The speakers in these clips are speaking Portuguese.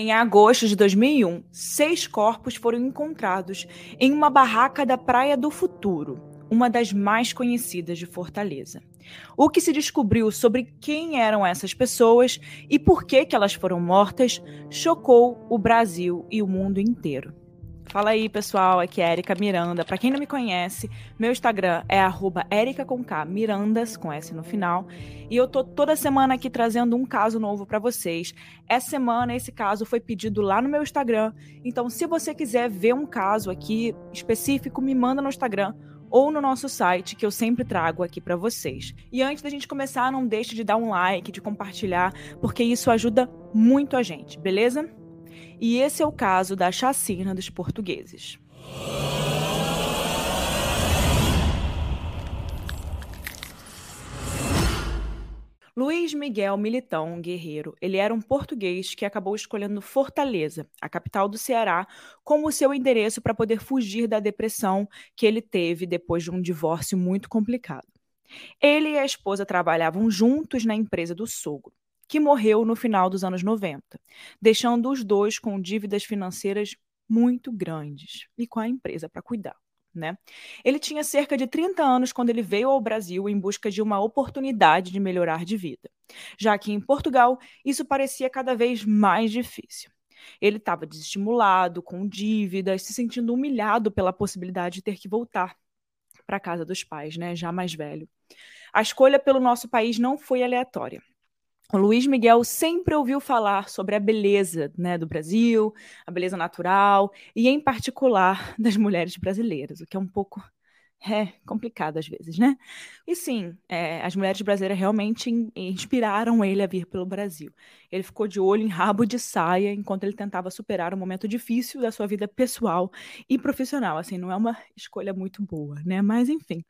Em agosto de 2001, seis corpos foram encontrados em uma barraca da Praia do Futuro, uma das mais conhecidas de Fortaleza. O que se descobriu sobre quem eram essas pessoas e por que, que elas foram mortas chocou o Brasil e o mundo inteiro. Fala aí, pessoal. Aqui é Erika Miranda. Para quem não me conhece, meu Instagram é @erica_mirandas com S no final. E eu tô toda semana aqui trazendo um caso novo para vocês. Essa semana esse caso foi pedido lá no meu Instagram. Então, se você quiser ver um caso aqui específico, me manda no Instagram ou no nosso site, que eu sempre trago aqui para vocês. E antes da gente começar, não deixe de dar um like, de compartilhar, porque isso ajuda muito a gente, beleza? E esse é o caso da chacina dos portugueses. Luiz Miguel Militão Guerreiro, ele era um português que acabou escolhendo Fortaleza, a capital do Ceará, como seu endereço para poder fugir da depressão que ele teve depois de um divórcio muito complicado. Ele e a esposa trabalhavam juntos na empresa do sogro que morreu no final dos anos 90, deixando os dois com dívidas financeiras muito grandes e com a empresa para cuidar. Né? Ele tinha cerca de 30 anos quando ele veio ao Brasil em busca de uma oportunidade de melhorar de vida, já que em Portugal isso parecia cada vez mais difícil. Ele estava desestimulado, com dívidas, se sentindo humilhado pela possibilidade de ter que voltar para a casa dos pais, né, já mais velho. A escolha pelo nosso país não foi aleatória o Luiz Miguel sempre ouviu falar sobre a beleza né, do Brasil, a beleza natural e, em particular, das mulheres brasileiras, o que é um pouco é, complicado às vezes, né? E sim, é, as mulheres brasileiras realmente in, inspiraram ele a vir pelo Brasil. Ele ficou de olho em rabo de saia enquanto ele tentava superar um momento difícil da sua vida pessoal e profissional. Assim, não é uma escolha muito boa, né? Mas enfim.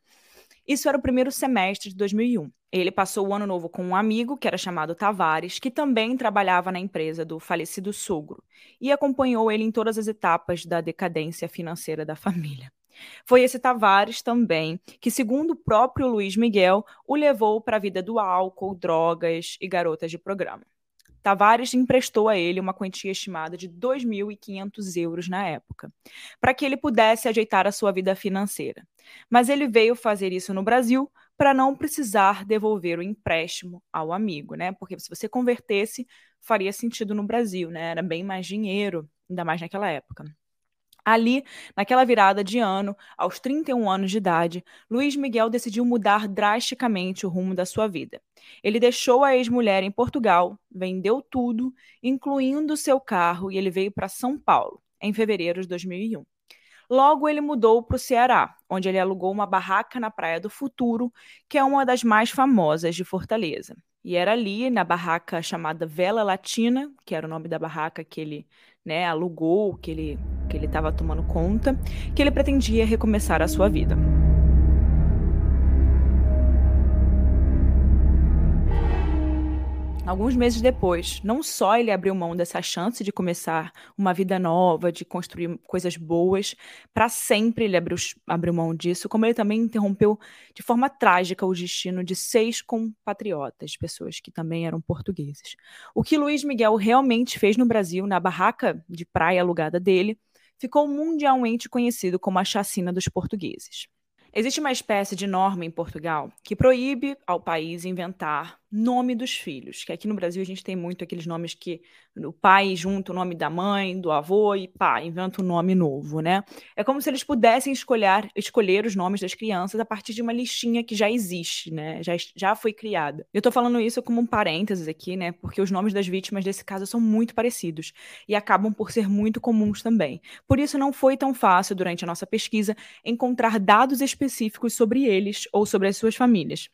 Isso era o primeiro semestre de 2001. Ele passou o ano novo com um amigo, que era chamado Tavares, que também trabalhava na empresa do falecido sogro, e acompanhou ele em todas as etapas da decadência financeira da família. Foi esse Tavares também que, segundo o próprio Luiz Miguel, o levou para a vida do álcool, drogas e garotas de programa. Tavares emprestou a ele uma quantia estimada de 2.500 euros na época, para que ele pudesse ajeitar a sua vida financeira. Mas ele veio fazer isso no Brasil para não precisar devolver o empréstimo ao amigo, né? Porque se você convertesse, faria sentido no Brasil, né? Era bem mais dinheiro, ainda mais naquela época. Ali, naquela virada de ano, aos 31 anos de idade, Luiz Miguel decidiu mudar drasticamente o rumo da sua vida. Ele deixou a ex-mulher em Portugal, vendeu tudo, incluindo seu carro, e ele veio para São Paulo, em fevereiro de 2001. Logo, ele mudou para o Ceará, onde ele alugou uma barraca na Praia do Futuro, que é uma das mais famosas de Fortaleza. E era ali, na barraca chamada Vela Latina, que era o nome da barraca que ele né, alugou, que ele que ele estava tomando conta, que ele pretendia recomeçar a sua vida. Alguns meses depois, não só ele abriu mão dessa chance de começar uma vida nova, de construir coisas boas, para sempre ele abriu, abriu mão disso, como ele também interrompeu de forma trágica o destino de seis compatriotas, pessoas que também eram portugueses. O que Luiz Miguel realmente fez no Brasil, na barraca de praia alugada dele, ficou mundialmente conhecido como a chacina dos portugueses. Existe uma espécie de norma em Portugal que proíbe ao país inventar nome dos filhos, que aqui no Brasil a gente tem muito aqueles nomes que o pai junta o nome da mãe, do avô e pá, inventa um nome novo, né? É como se eles pudessem escolher, escolher os nomes das crianças a partir de uma listinha que já existe, né? Já, já foi criada. Eu tô falando isso como um parênteses aqui, né? Porque os nomes das vítimas desse caso são muito parecidos e acabam por ser muito comuns também. Por isso não foi tão fácil durante a nossa pesquisa encontrar dados específicos sobre eles ou sobre as suas famílias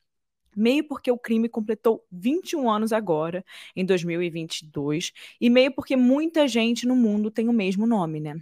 meio porque o crime completou 21 anos agora, em 2022, e meio porque muita gente no mundo tem o mesmo nome, né?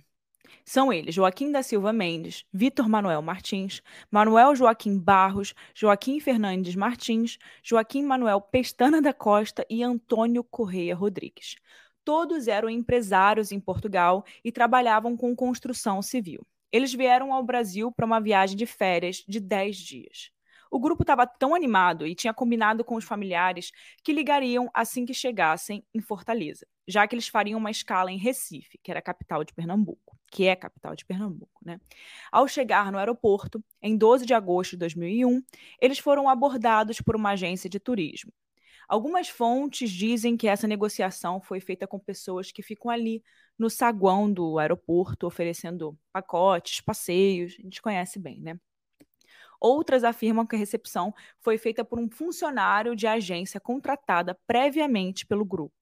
São eles Joaquim da Silva Mendes, Vitor Manuel Martins, Manuel Joaquim Barros, Joaquim Fernandes Martins, Joaquim Manuel Pestana da Costa e Antônio Correia Rodrigues. Todos eram empresários em Portugal e trabalhavam com construção civil. Eles vieram ao Brasil para uma viagem de férias de 10 dias. O grupo estava tão animado e tinha combinado com os familiares que ligariam assim que chegassem em Fortaleza. já que eles fariam uma escala em Recife, que era a capital de Pernambuco, que é a capital de Pernambuco, né? Ao chegar no aeroporto, em 12 de agosto de 2001, eles foram abordados por uma agência de turismo. Algumas fontes dizem que essa negociação foi feita com pessoas que ficam ali no saguão do aeroporto, oferecendo pacotes, passeios, a gente conhece bem, né? Outras afirmam que a recepção foi feita por um funcionário de agência contratada previamente pelo grupo.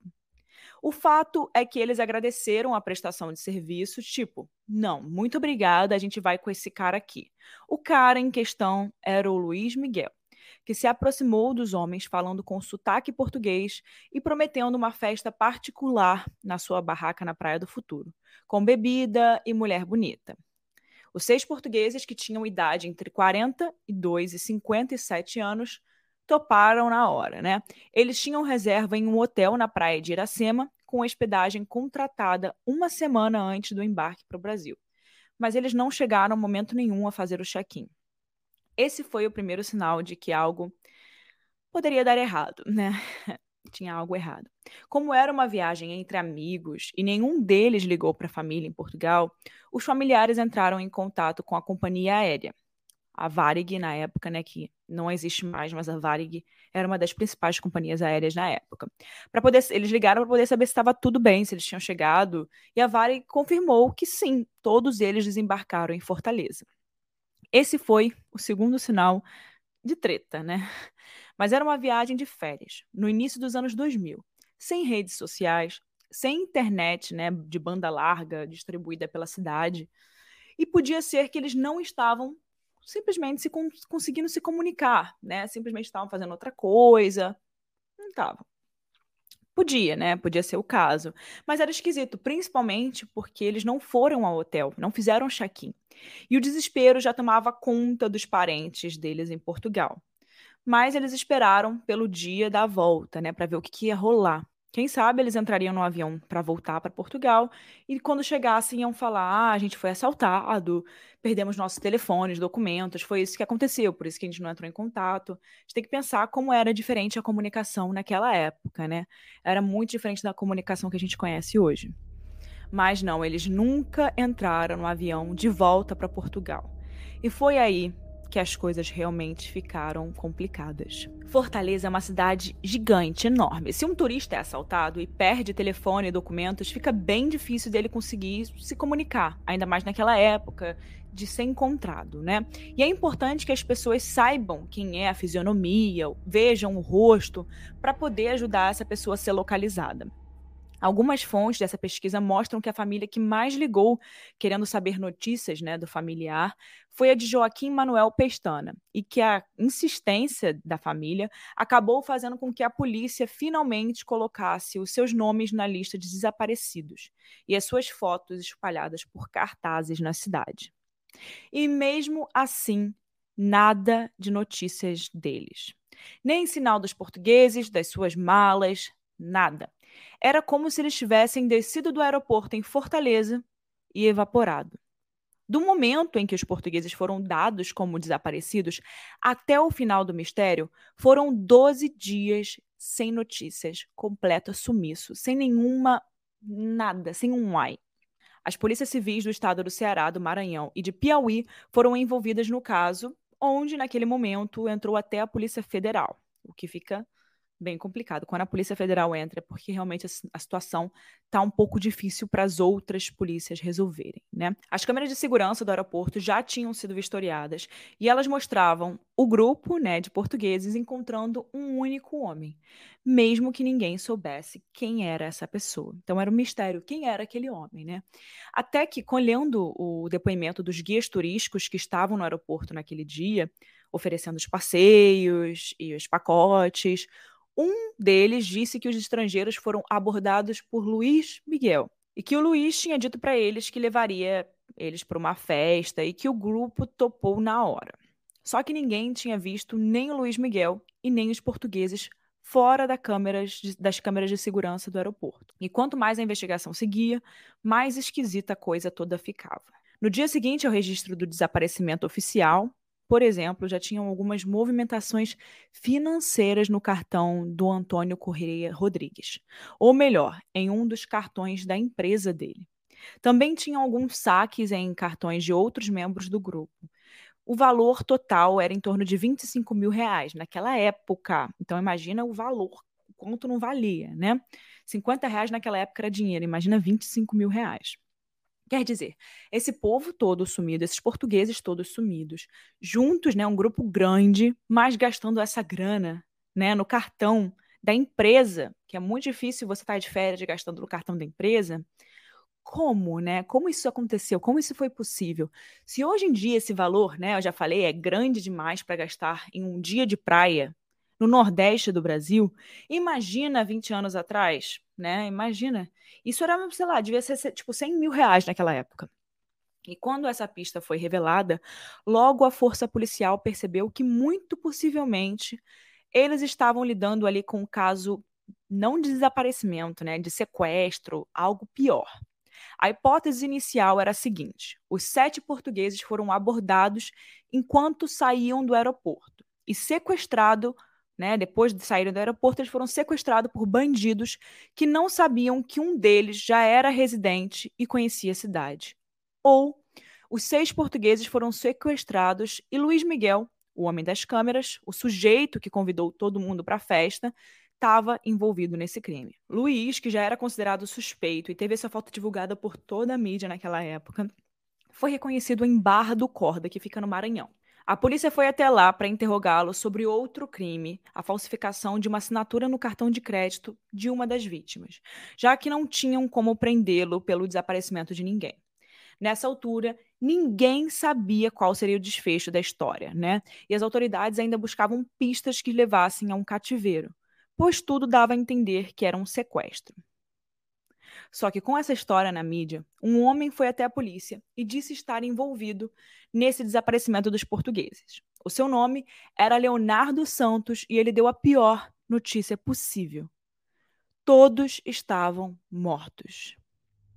O fato é que eles agradeceram a prestação de serviços, tipo, não, muito obrigada, a gente vai com esse cara aqui. O cara em questão era o Luiz Miguel, que se aproximou dos homens falando com sotaque português e prometendo uma festa particular na sua barraca na Praia do Futuro, com bebida e mulher bonita. Os seis portugueses que tinham idade entre 42 e 57 anos toparam na hora, né? Eles tinham reserva em um hotel na praia de Iracema, com hospedagem contratada uma semana antes do embarque para o Brasil. Mas eles não chegaram momento nenhum a fazer o check-in. Esse foi o primeiro sinal de que algo poderia dar errado, né? Tinha algo errado. Como era uma viagem entre amigos e nenhum deles ligou para a família em Portugal, os familiares entraram em contato com a companhia aérea. A Varig, na época, né, que não existe mais, mas a Varig era uma das principais companhias aéreas na época. Para poder, eles ligaram para poder saber se estava tudo bem, se eles tinham chegado, e a Varig confirmou que sim, todos eles desembarcaram em Fortaleza. Esse foi o segundo sinal de treta, né? Mas era uma viagem de férias, no início dos anos 2000, sem redes sociais, sem internet, né, de banda larga distribuída pela cidade. E podia ser que eles não estavam simplesmente se conseguindo se comunicar, né? Simplesmente estavam fazendo outra coisa. Não estavam. Podia, né? Podia ser o caso. Mas era esquisito, principalmente porque eles não foram ao hotel, não fizeram check-in. E o desespero já tomava conta dos parentes deles em Portugal. Mas eles esperaram pelo dia da volta, né, para ver o que, que ia rolar. Quem sabe eles entrariam no avião para voltar para Portugal e quando chegassem iam falar: ah, a gente foi assaltado, perdemos nossos telefones, documentos, foi isso que aconteceu, por isso que a gente não entrou em contato. A gente tem que pensar como era diferente a comunicação naquela época, né? Era muito diferente da comunicação que a gente conhece hoje. Mas não, eles nunca entraram no avião de volta para Portugal. E foi aí que as coisas realmente ficaram complicadas. Fortaleza é uma cidade gigante, enorme. Se um turista é assaltado e perde telefone e documentos, fica bem difícil dele conseguir se comunicar, ainda mais naquela época de ser encontrado, né? E é importante que as pessoas saibam quem é a fisionomia, vejam o rosto, para poder ajudar essa pessoa a ser localizada. Algumas fontes dessa pesquisa mostram que a família que mais ligou, querendo saber notícias né, do familiar, foi a de Joaquim Manuel Pestana, e que a insistência da família acabou fazendo com que a polícia finalmente colocasse os seus nomes na lista de desaparecidos e as suas fotos espalhadas por cartazes na cidade. E mesmo assim, nada de notícias deles. Nem sinal dos portugueses, das suas malas, nada. Era como se eles tivessem descido do aeroporto em Fortaleza e evaporado. Do momento em que os portugueses foram dados como desaparecidos até o final do mistério, foram 12 dias sem notícias, completo sumiço, sem nenhuma nada, sem um ai. As polícias civis do estado do Ceará, do Maranhão e de Piauí foram envolvidas no caso, onde naquele momento entrou até a Polícia Federal, o que fica bem complicado. Quando a Polícia Federal entra, é porque realmente a situação está um pouco difícil para as outras polícias resolverem, né? As câmeras de segurança do aeroporto já tinham sido vistoriadas e elas mostravam o grupo, né, de portugueses encontrando um único homem, mesmo que ninguém soubesse quem era essa pessoa. Então era um mistério quem era aquele homem, né? Até que colhendo o depoimento dos guias turísticos que estavam no aeroporto naquele dia, oferecendo os passeios e os pacotes, um deles disse que os estrangeiros foram abordados por Luiz Miguel e que o Luiz tinha dito para eles que levaria eles para uma festa e que o grupo topou na hora. Só que ninguém tinha visto nem o Luiz Miguel e nem os portugueses fora da câmeras das câmeras de segurança do aeroporto. E quanto mais a investigação seguia, mais esquisita a coisa toda ficava. No dia seguinte ao registro do desaparecimento oficial, por exemplo, já tinham algumas movimentações financeiras no cartão do Antônio Correia Rodrigues, ou melhor, em um dos cartões da empresa dele. Também tinham alguns saques em cartões de outros membros do grupo. O valor total era em torno de 25 mil reais naquela época. Então, imagina o valor, quanto não valia, né? 50 reais naquela época era dinheiro, imagina 25 mil reais. Quer dizer, esse povo todo sumido, esses portugueses todos sumidos, juntos, né, um grupo grande, mas gastando essa grana, né, no cartão da empresa, que é muito difícil você estar de férias gastando no cartão da empresa. Como, né? Como isso aconteceu? Como isso foi possível? Se hoje em dia esse valor, né, eu já falei, é grande demais para gastar em um dia de praia no Nordeste do Brasil, imagina 20 anos atrás, né? Imagina. Isso era, sei lá, devia ser tipo 100 mil reais naquela época. E quando essa pista foi revelada, logo a força policial percebeu que, muito possivelmente, eles estavam lidando ali com um caso não de desaparecimento, né, de sequestro, algo pior. A hipótese inicial era a seguinte: os sete portugueses foram abordados enquanto saíam do aeroporto e sequestrados né, depois de saírem do aeroporto, eles foram sequestrados por bandidos que não sabiam que um deles já era residente e conhecia a cidade. Ou os seis portugueses foram sequestrados e Luiz Miguel, o homem das câmeras, o sujeito que convidou todo mundo para a festa, estava envolvido nesse crime. Luiz, que já era considerado suspeito e teve essa foto divulgada por toda a mídia naquela época, foi reconhecido em Barra do Corda, que fica no Maranhão. A polícia foi até lá para interrogá-lo sobre outro crime, a falsificação de uma assinatura no cartão de crédito de uma das vítimas, já que não tinham como prendê-lo pelo desaparecimento de ninguém. Nessa altura, ninguém sabia qual seria o desfecho da história, né? E as autoridades ainda buscavam pistas que levassem a um cativeiro, pois tudo dava a entender que era um sequestro. Só que com essa história na mídia, um homem foi até a polícia e disse estar envolvido nesse desaparecimento dos portugueses. O seu nome era Leonardo Santos e ele deu a pior notícia possível. Todos estavam mortos.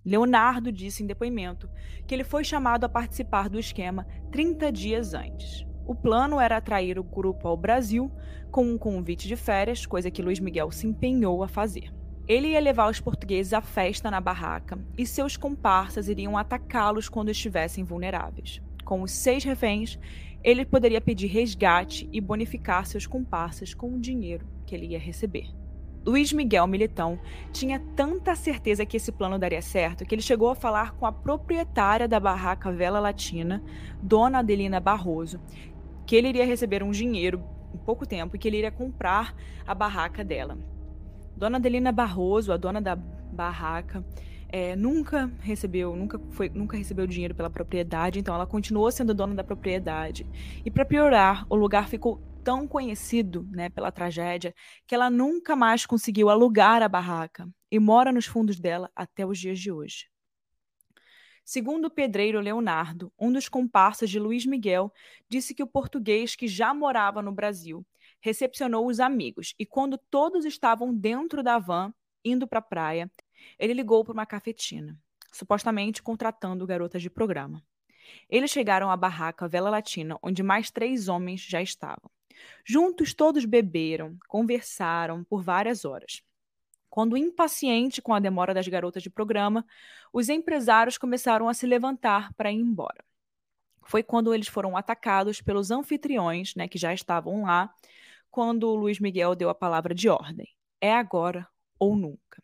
Leonardo disse em depoimento que ele foi chamado a participar do esquema 30 dias antes. O plano era atrair o grupo ao Brasil com um convite de férias, coisa que Luiz Miguel se empenhou a fazer. Ele ia levar os portugueses à festa na barraca e seus comparsas iriam atacá-los quando estivessem vulneráveis. Com os seis reféns, ele poderia pedir resgate e bonificar seus comparsas com o dinheiro que ele ia receber. Luiz Miguel Militão tinha tanta certeza que esse plano daria certo que ele chegou a falar com a proprietária da barraca Vela Latina, Dona Adelina Barroso, que ele iria receber um dinheiro em pouco tempo e que ele iria comprar a barraca dela. Dona Adelina Barroso, a dona da barraca, é, nunca recebeu, nunca foi, nunca recebeu dinheiro pela propriedade, então ela continuou sendo dona da propriedade. E para piorar, o lugar ficou tão conhecido, né, pela tragédia, que ela nunca mais conseguiu alugar a barraca e mora nos fundos dela até os dias de hoje. Segundo o pedreiro Leonardo, um dos comparsas de Luiz Miguel, disse que o português que já morava no Brasil recepcionou os amigos e, quando todos estavam dentro da van, indo para a praia, ele ligou para uma cafetina, supostamente contratando garotas de programa. Eles chegaram à barraca Vela Latina, onde mais três homens já estavam. Juntos, todos beberam, conversaram por várias horas. Quando impaciente com a demora das garotas de programa, os empresários começaram a se levantar para ir embora. Foi quando eles foram atacados pelos anfitriões, né, que já estavam lá, quando o Luiz Miguel deu a palavra de ordem: é agora ou nunca.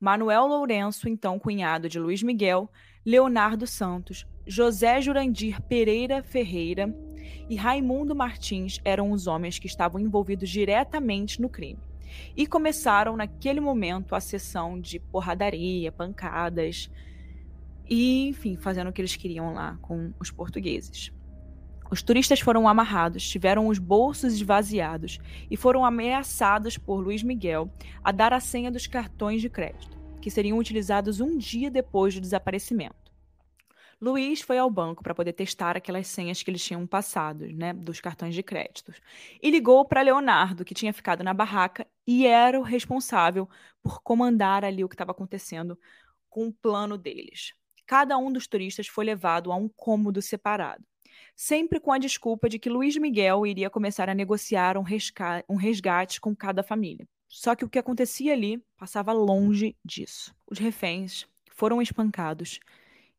Manuel Lourenço, então cunhado de Luiz Miguel, Leonardo Santos, José Jurandir Pereira Ferreira e Raimundo Martins eram os homens que estavam envolvidos diretamente no crime. E começaram naquele momento a sessão de porradaria, pancadas e, enfim, fazendo o que eles queriam lá com os portugueses. Os turistas foram amarrados, tiveram os bolsos esvaziados e foram ameaçados por Luiz Miguel a dar a senha dos cartões de crédito, que seriam utilizados um dia depois do desaparecimento. Luiz foi ao banco para poder testar aquelas senhas que eles tinham passado, né, dos cartões de crédito, e ligou para Leonardo, que tinha ficado na barraca e era o responsável por comandar ali o que estava acontecendo com o plano deles. Cada um dos turistas foi levado a um cômodo separado. Sempre com a desculpa de que Luiz Miguel iria começar a negociar um, um resgate com cada família. Só que o que acontecia ali passava longe disso. Os reféns foram espancados,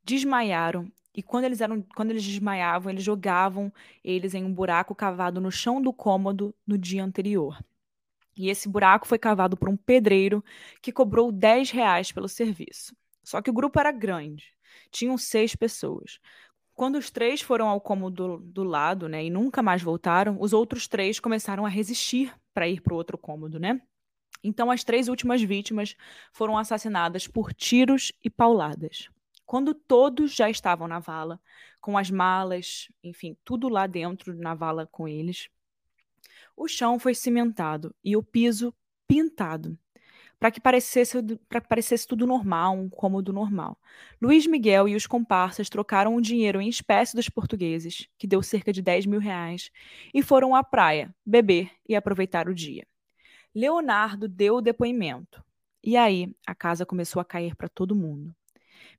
desmaiaram e quando eles eram, quando eles desmaiavam, eles jogavam eles em um buraco cavado no chão do cômodo no dia anterior. E esse buraco foi cavado por um pedreiro que cobrou 10 reais pelo serviço. Só que o grupo era grande, tinham seis pessoas. Quando os três foram ao cômodo do, do lado, né, e nunca mais voltaram, os outros três começaram a resistir para ir para o outro cômodo, né? Então, as três últimas vítimas foram assassinadas por tiros e pauladas. Quando todos já estavam na vala, com as malas, enfim, tudo lá dentro na vala com eles, o chão foi cimentado e o piso pintado para que parecesse que parecesse tudo normal, um cômodo normal. Luiz Miguel e os comparsas trocaram o dinheiro em espécie dos portugueses, que deu cerca de 10 mil reais, e foram à praia beber e aproveitar o dia. Leonardo deu o depoimento. E aí a casa começou a cair para todo mundo.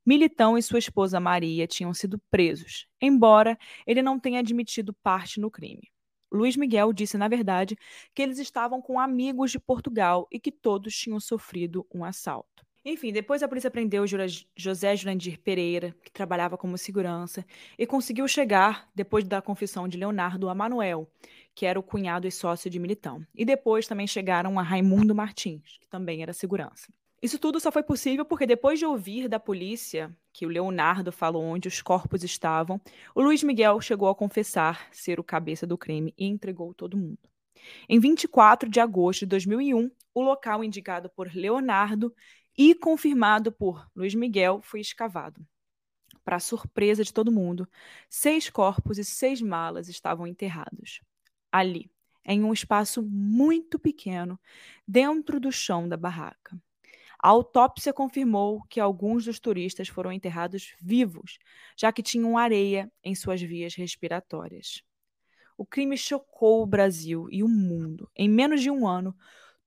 Militão e sua esposa Maria tinham sido presos, embora ele não tenha admitido parte no crime. Luiz Miguel disse, na verdade, que eles estavam com amigos de Portugal e que todos tinham sofrido um assalto. Enfim, depois a polícia prendeu José Jurandir Pereira, que trabalhava como segurança, e conseguiu chegar, depois da confissão de Leonardo, a Manuel, que era o cunhado e sócio de Militão. E depois também chegaram a Raimundo Martins, que também era segurança. Isso tudo só foi possível porque depois de ouvir da polícia que o Leonardo falou onde os corpos estavam, o Luiz Miguel chegou a confessar ser o cabeça do crime e entregou todo mundo. Em 24 de agosto de 2001, o local indicado por Leonardo e confirmado por Luiz Miguel foi escavado. Para surpresa de todo mundo, seis corpos e seis malas estavam enterrados. Ali, em um espaço muito pequeno, dentro do chão da barraca. A autópsia confirmou que alguns dos turistas foram enterrados vivos, já que tinham areia em suas vias respiratórias. O crime chocou o Brasil e o mundo. Em menos de um ano,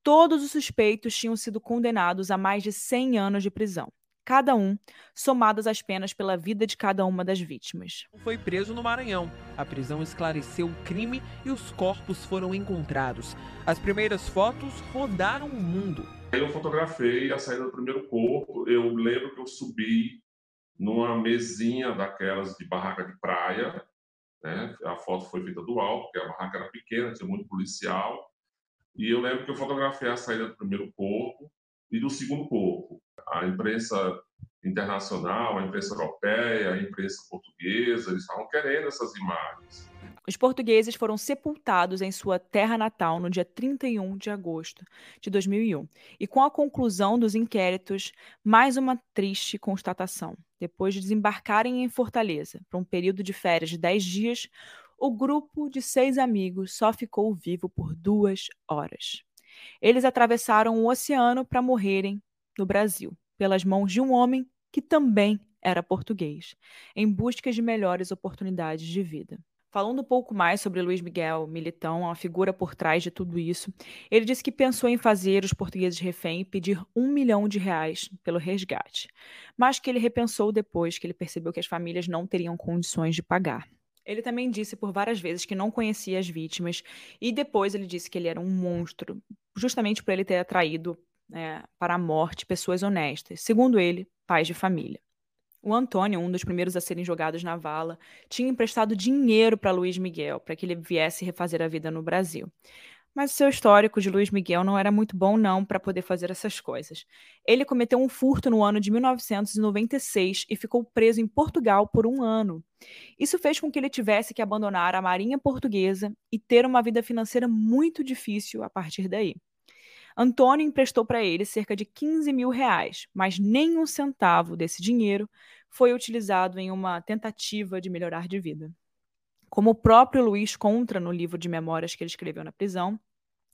todos os suspeitos tinham sido condenados a mais de 100 anos de prisão cada um, somadas as penas pela vida de cada uma das vítimas. Foi preso no Maranhão. A prisão esclareceu o crime e os corpos foram encontrados. As primeiras fotos rodaram o mundo. Eu fotografei a saída do primeiro corpo. Eu lembro que eu subi numa mesinha daquelas de barraca de praia. Né? A foto foi feita do alto, porque a barraca era pequena, tinha muito policial. E eu lembro que eu fotografei a saída do primeiro corpo e do segundo corpo. A imprensa internacional, a imprensa europeia, a imprensa portuguesa, eles estavam querendo essas imagens. Os portugueses foram sepultados em sua terra natal no dia 31 de agosto de 2001. E com a conclusão dos inquéritos, mais uma triste constatação. Depois de desembarcarem em Fortaleza para um período de férias de 10 dias, o grupo de seis amigos só ficou vivo por duas horas. Eles atravessaram o oceano para morrerem no Brasil, pelas mãos de um homem que também era português, em busca de melhores oportunidades de vida. Falando um pouco mais sobre Luiz Miguel Militão, a figura por trás de tudo isso, ele disse que pensou em fazer os portugueses refém e pedir um milhão de reais pelo resgate, mas que ele repensou depois que ele percebeu que as famílias não teriam condições de pagar. Ele também disse por várias vezes que não conhecia as vítimas e depois ele disse que ele era um monstro, justamente por ele ter atraído é, para a morte pessoas honestas, segundo ele, pais de família. O Antônio, um dos primeiros a serem jogados na vala, tinha emprestado dinheiro para Luiz Miguel para que ele viesse refazer a vida no Brasil. Mas o seu histórico de Luiz Miguel não era muito bom, não, para poder fazer essas coisas. Ele cometeu um furto no ano de 1996 e ficou preso em Portugal por um ano. Isso fez com que ele tivesse que abandonar a Marinha Portuguesa e ter uma vida financeira muito difícil a partir daí. Antônio emprestou para ele cerca de 15 mil reais, mas nem um centavo desse dinheiro foi utilizado em uma tentativa de melhorar de vida. Como o próprio Luiz conta no livro de memórias que ele escreveu na prisão,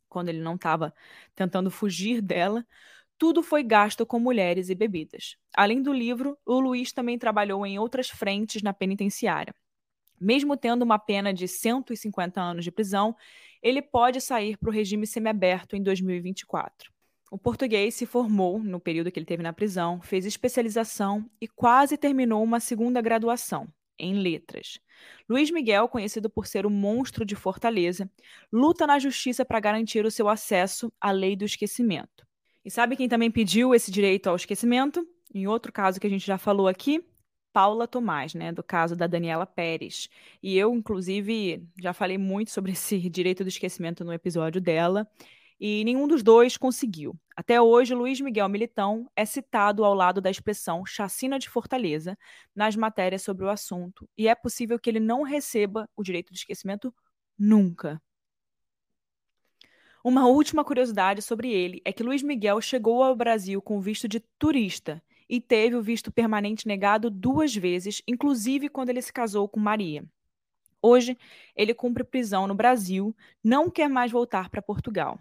quando ele não estava tentando fugir dela, tudo foi gasto com mulheres e bebidas. Além do livro, o Luiz também trabalhou em outras frentes na penitenciária. Mesmo tendo uma pena de 150 anos de prisão, ele pode sair para o regime semiaberto em 2024. O português se formou no período que ele teve na prisão, fez especialização e quase terminou uma segunda graduação. Em letras. Luiz Miguel, conhecido por ser o monstro de Fortaleza, luta na justiça para garantir o seu acesso à lei do esquecimento. E sabe quem também pediu esse direito ao esquecimento? Em outro caso que a gente já falou aqui, Paula Tomás, né, do caso da Daniela Pérez. E eu, inclusive, já falei muito sobre esse direito do esquecimento no episódio dela e nenhum dos dois conseguiu. Até hoje, Luiz Miguel Militão é citado ao lado da expressão chacina de Fortaleza nas matérias sobre o assunto, e é possível que ele não receba o direito de esquecimento nunca. Uma última curiosidade sobre ele é que Luiz Miguel chegou ao Brasil com visto de turista e teve o visto permanente negado duas vezes, inclusive quando ele se casou com Maria. Hoje, ele cumpre prisão no Brasil, não quer mais voltar para Portugal.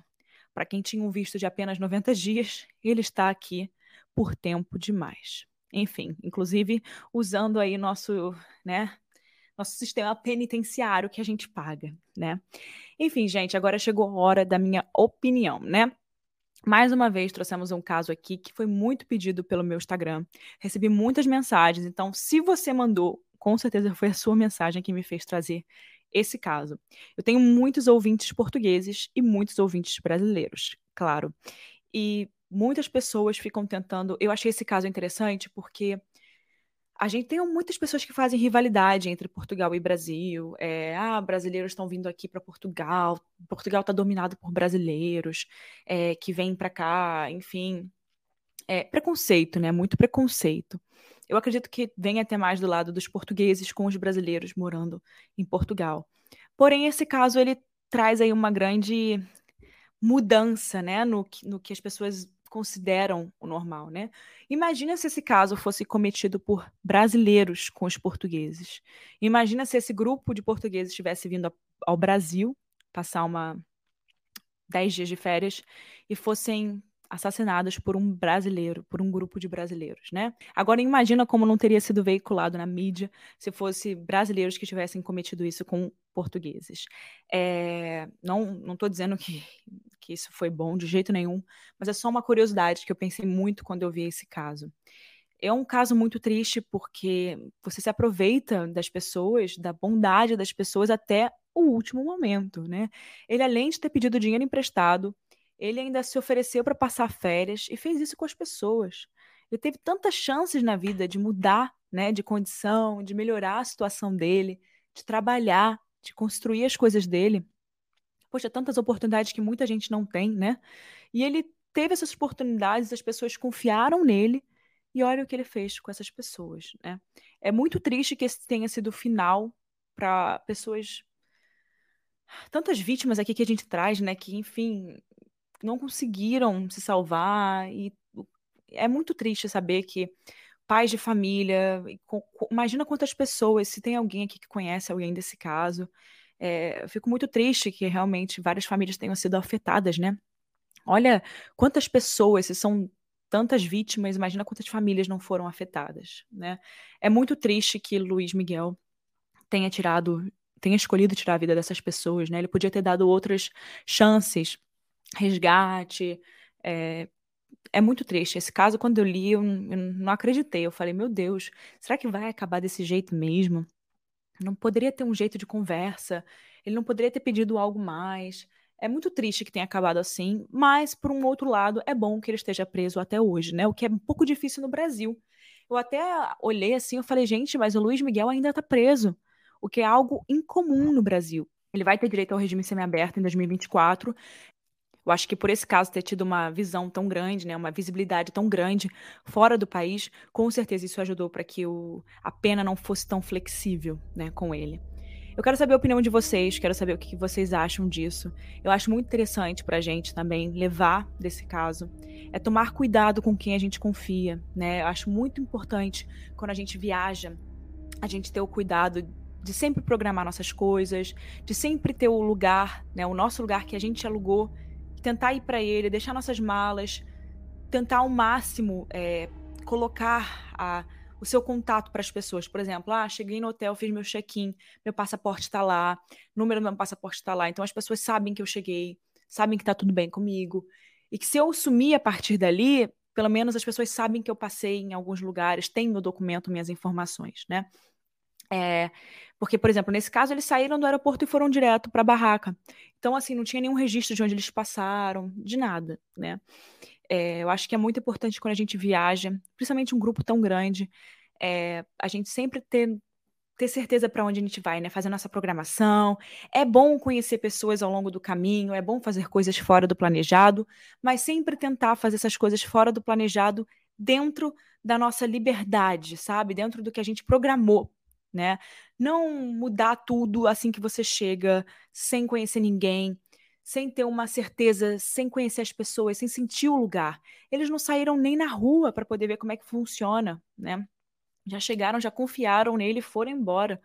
Para quem tinha um visto de apenas 90 dias, ele está aqui por tempo demais. Enfim, inclusive usando aí nosso, né, nosso sistema penitenciário que a gente paga, né? Enfim, gente, agora chegou a hora da minha opinião, né? Mais uma vez trouxemos um caso aqui que foi muito pedido pelo meu Instagram. Recebi muitas mensagens, então se você mandou, com certeza foi a sua mensagem que me fez trazer esse caso. Eu tenho muitos ouvintes portugueses e muitos ouvintes brasileiros, claro. E muitas pessoas ficam tentando. Eu achei esse caso interessante porque a gente tem muitas pessoas que fazem rivalidade entre Portugal e Brasil. É, ah, brasileiros estão vindo aqui para Portugal, Portugal está dominado por brasileiros é, que vêm para cá, enfim. É, preconceito, né? Muito preconceito. Eu acredito que vem até mais do lado dos portugueses com os brasileiros morando em Portugal. Porém, esse caso ele traz aí uma grande mudança, né, no, no que as pessoas consideram o normal, né? Imagina se esse caso fosse cometido por brasileiros com os portugueses. Imagina se esse grupo de portugueses tivesse vindo ao Brasil passar uma dez dias de férias e fossem assassinados por um brasileiro, por um grupo de brasileiros, né? Agora imagina como não teria sido veiculado na mídia se fosse brasileiros que tivessem cometido isso com portugueses. É, não não estou dizendo que, que isso foi bom de jeito nenhum, mas é só uma curiosidade que eu pensei muito quando eu vi esse caso. É um caso muito triste porque você se aproveita das pessoas, da bondade das pessoas até o último momento, né? Ele além de ter pedido dinheiro emprestado, ele ainda se ofereceu para passar férias e fez isso com as pessoas. Ele teve tantas chances na vida de mudar, né, de condição, de melhorar a situação dele, de trabalhar, de construir as coisas dele. Poxa, tantas oportunidades que muita gente não tem, né? E ele teve essas oportunidades, as pessoas confiaram nele e olha o que ele fez com essas pessoas, né? É muito triste que esse tenha sido o final para pessoas tantas vítimas aqui que a gente traz, né, que enfim, não conseguiram se salvar e é muito triste saber que pais de família, imagina quantas pessoas, se tem alguém aqui que conhece alguém desse caso, é, eu fico muito triste que realmente várias famílias tenham sido afetadas, né? Olha quantas pessoas, se são tantas vítimas, imagina quantas famílias não foram afetadas, né? É muito triste que Luiz Miguel tenha tirado, tenha escolhido tirar a vida dessas pessoas, né? Ele podia ter dado outras chances resgate. É, é muito triste. Esse caso, quando eu li, eu, eu não acreditei. Eu falei, meu Deus, será que vai acabar desse jeito mesmo? Não poderia ter um jeito de conversa, ele não poderia ter pedido algo mais. É muito triste que tenha acabado assim, mas, por um outro lado, é bom que ele esteja preso até hoje, né? O que é um pouco difícil no Brasil. Eu até olhei assim, eu falei, gente, mas o Luiz Miguel ainda está preso, o que é algo incomum no Brasil. Ele vai ter direito ao regime semiaberto em 2024. Eu acho que por esse caso ter tido uma visão tão grande, né, uma visibilidade tão grande fora do país, com certeza isso ajudou para que o, a pena não fosse tão flexível, né, com ele. Eu quero saber a opinião de vocês, quero saber o que vocês acham disso. Eu acho muito interessante para a gente também levar desse caso, é tomar cuidado com quem a gente confia, né? Eu acho muito importante quando a gente viaja, a gente ter o cuidado de sempre programar nossas coisas, de sempre ter o lugar, né, o nosso lugar que a gente alugou tentar ir para ele, deixar nossas malas, tentar ao máximo é, colocar a, o seu contato para as pessoas. Por exemplo, ah, cheguei no hotel, fiz meu check-in, meu passaporte está lá, número do meu passaporte está lá. Então as pessoas sabem que eu cheguei, sabem que está tudo bem comigo. E que se eu sumir a partir dali, pelo menos as pessoas sabem que eu passei em alguns lugares, tem meu documento, minhas informações, né? É, porque, por exemplo, nesse caso, eles saíram do aeroporto e foram direto para a barraca. Então, assim, não tinha nenhum registro de onde eles passaram, de nada, né? É, eu acho que é muito importante quando a gente viaja, principalmente um grupo tão grande, é, a gente sempre ter, ter certeza para onde a gente vai, né? Fazer nossa programação. É bom conhecer pessoas ao longo do caminho, é bom fazer coisas fora do planejado, mas sempre tentar fazer essas coisas fora do planejado dentro da nossa liberdade, sabe? Dentro do que a gente programou né? Não mudar tudo assim que você chega, sem conhecer ninguém, sem ter uma certeza, sem conhecer as pessoas, sem sentir o lugar. Eles não saíram nem na rua para poder ver como é que funciona, né? Já chegaram, já confiaram nele e foram embora,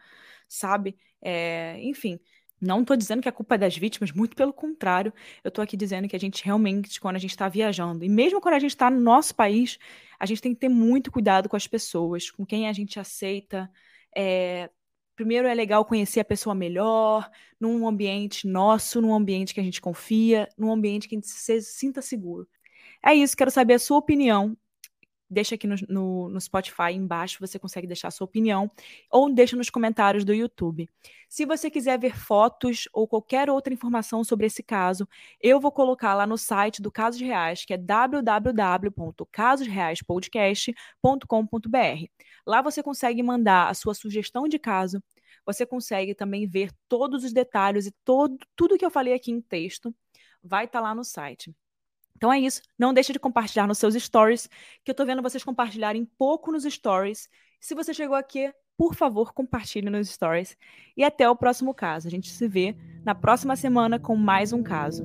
sabe? É, enfim, não estou dizendo que a culpa é das vítimas, muito pelo contrário. Eu estou aqui dizendo que a gente realmente, quando a gente está viajando, e mesmo quando a gente está no nosso país, a gente tem que ter muito cuidado com as pessoas, com quem a gente aceita, é, primeiro é legal conhecer a pessoa melhor, num ambiente nosso, num ambiente que a gente confia, num ambiente que a gente se sinta seguro. É isso, quero saber a sua opinião deixa aqui no, no, no, Spotify embaixo, você consegue deixar a sua opinião, ou deixa nos comentários do YouTube. Se você quiser ver fotos ou qualquer outra informação sobre esse caso, eu vou colocar lá no site do Casos Reais, que é www.casosreaispodcast.com.br. Lá você consegue mandar a sua sugestão de caso, você consegue também ver todos os detalhes e todo, tudo que eu falei aqui em texto vai estar tá lá no site. Então é isso. Não deixe de compartilhar nos seus stories, que eu tô vendo vocês compartilharem pouco nos stories. Se você chegou aqui, por favor, compartilhe nos stories. E até o próximo caso. A gente se vê na próxima semana com mais um caso.